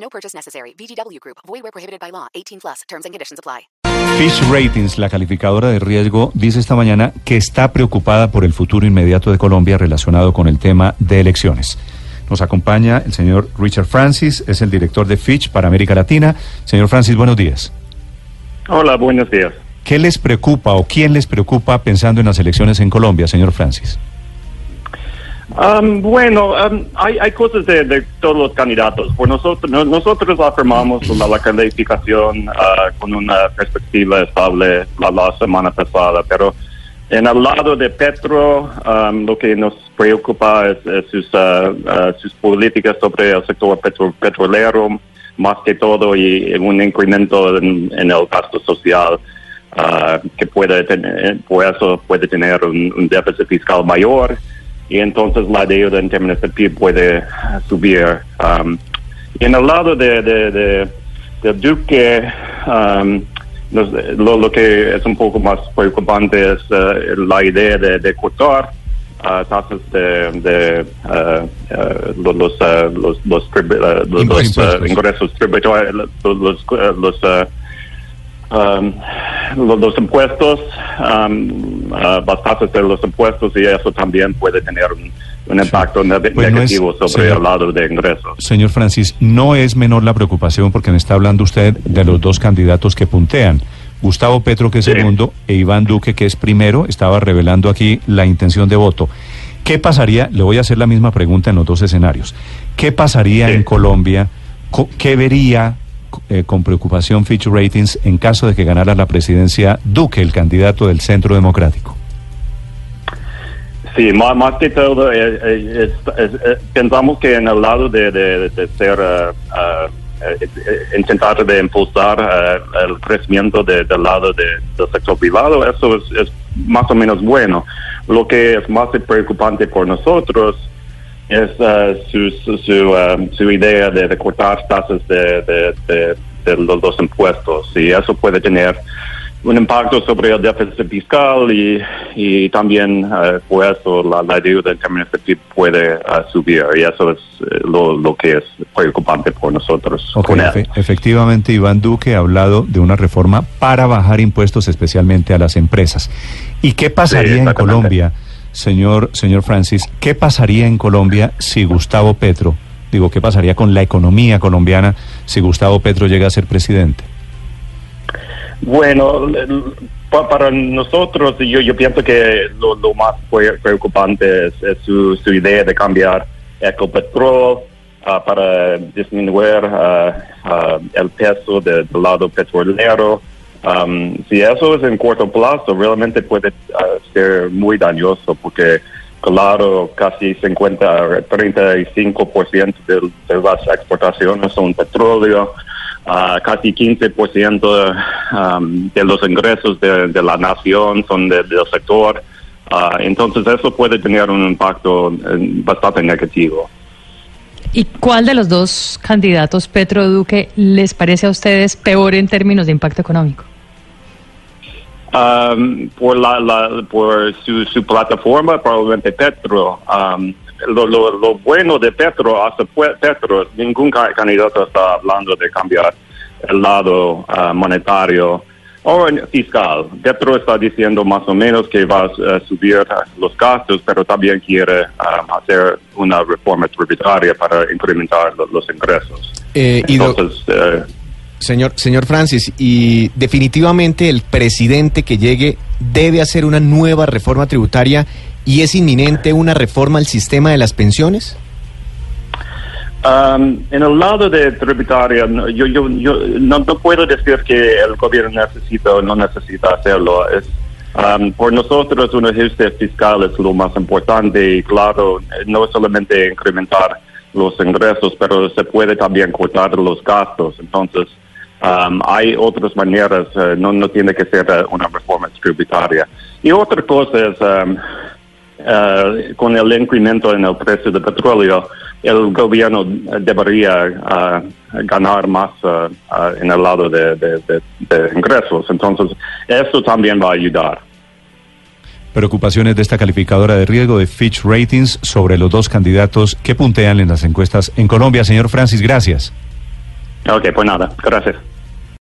No purchase necessary. VGW Group. Void where prohibited by law. 18 plus. Terms and conditions apply. Fitch Ratings, la calificadora de riesgo, dice esta mañana que está preocupada por el futuro inmediato de Colombia relacionado con el tema de elecciones. Nos acompaña el señor Richard Francis, es el director de Fitch para América Latina. Señor Francis, buenos días. Hola, buenos días. ¿Qué les preocupa o quién les preocupa pensando en las elecciones en Colombia, señor Francis? Um, bueno, um, hay, hay cosas de, de todos los candidatos. Pues nosotros, no- nosotros afirmamos la, la calificación ah, con una perspectiva estable la, semana pasada, pero en el lado de Petro, um, lo que nos preocupa es, sus, ah, ah, sus políticas sobre el sector petro- petrolero, más que todo, y un incremento en, el gasto social. ah, que puede tener, por eso puede tener un déficit fiscal mayor y entonces la deuda en términos de PIB puede ah, subir. Um, y en el lado de, de, de, del Duque, um, lo, lo que es un poco más preocupante es eh, la idea de, de cortar ah, tasas de, de ah, los, los, los, los los- ingresos tributarios, los, los, los, um, los, los impuestos, um, uh, los impuestos y eso también puede tener un, un impacto Pues no es- negativo sobre señor- el lado de ingresos. Señor Francis, no es menor la preocupación porque me está hablando usted de los dos candidatos que puntean. Gustavo Petro, que es Sí. segundo, e Iván Duque, que es primero, estaba revelando aquí la intención de voto. ¿Qué pasaría? Le voy a hacer la misma pregunta en los dos escenarios. ¿Qué pasaría Sí. en Colombia? Co- ¿Qué vería eh, con preocupación Fitch Ratings en caso de que ganara la presidencia Duque, el candidato del Centro Democrático? Sí, más, que todo, eh, eh, eh, pensamos que en el lado de, ser, eh, intentar de impulsar el crecimiento de- del lado de- del sector privado, eso es, es más o menos bueno. Lo que es más preocupante por nosotros es eh, su, su, su, eh, su idea de, de cortar tasas de, de, de- de los, los impuestos y eso puede tener un impacto sobre el déficit fiscal y, y también por eso la, la deuda en términos de PIB puede eh, subir y eso es eh, lo, lo que es preocupante por nosotros. Con efe- efectivamente, Iván Duque ha hablado de una reforma para bajar impuestos especialmente a las empresas. ¿Y qué pasaría en. Colombia, señor, señor Francis? ¿Qué pasaría en Colombia si Gustavo Petro, digo, qué pasaría con la economía colombiana si Gustavo Petro llega a ser presidente? Bueno, para nosotros, yo, yo pienso que lo, lo más pre- preocupante es, su, idea de cambiar Ecopetrol ah, para disminuir ah, ah, el peso de- del lado petrolero. Um, si eso es en corto plazo, realmente puede ah, ser muy dañoso porque, claro, casi 50, 35% de, de las exportaciones son petróleo. Ah, casi 15% um, de los ingresos de, de la nación son de- del sector. Ah, entonces eso puede tener un impacto bastante negativo. ¿Y cuál de los dos candidatos, Petro Duque, les parece a ustedes peor en términos de impacto económico? Um, por la, la- por su, su plataforma, probablemente Petro. Um, lo, lo, lo bueno de Petro, hasta Petro, ningún ca- candidato está hablando de cambiar el lado ah, monetario o fiscal. Petro está diciendo más o menos que va a subir los gastos, pero también quiere ah, hacer una reforma tributaria para incrementar lo- los ingresos. Eh, Entonces, eh, señor, señor Francis, y definitivamente el presidente que llegue debe hacer una nueva reforma tributaria y es inminente una reforma al sistema de las pensiones. Um, en el lado de tributaria, yo, no puedo decir que el gobierno necesita o no necesita hacerlo. Es, um, por nosotros, un ajuste fiscal es lo más importante y, claro, no es solamente incrementar los ingresos, pero se puede también cortar los gastos. Entonces, um, hay otras maneras, eh, no, no tiene que ser eh, una reforma tributaria. Y otra cosa es, um, eh, con el incremento en el precio del petróleo, el gobierno debería ganar más en el lado de, de- de- de ingresos. Entonces, eso también va a ayudar. Preocupaciones de esta calificadora de riesgo de Fitch Ratings sobre los dos candidatos que puntean en las encuestas en Colombia. Señor Francis, gracias. Ok, pues nada, gracias.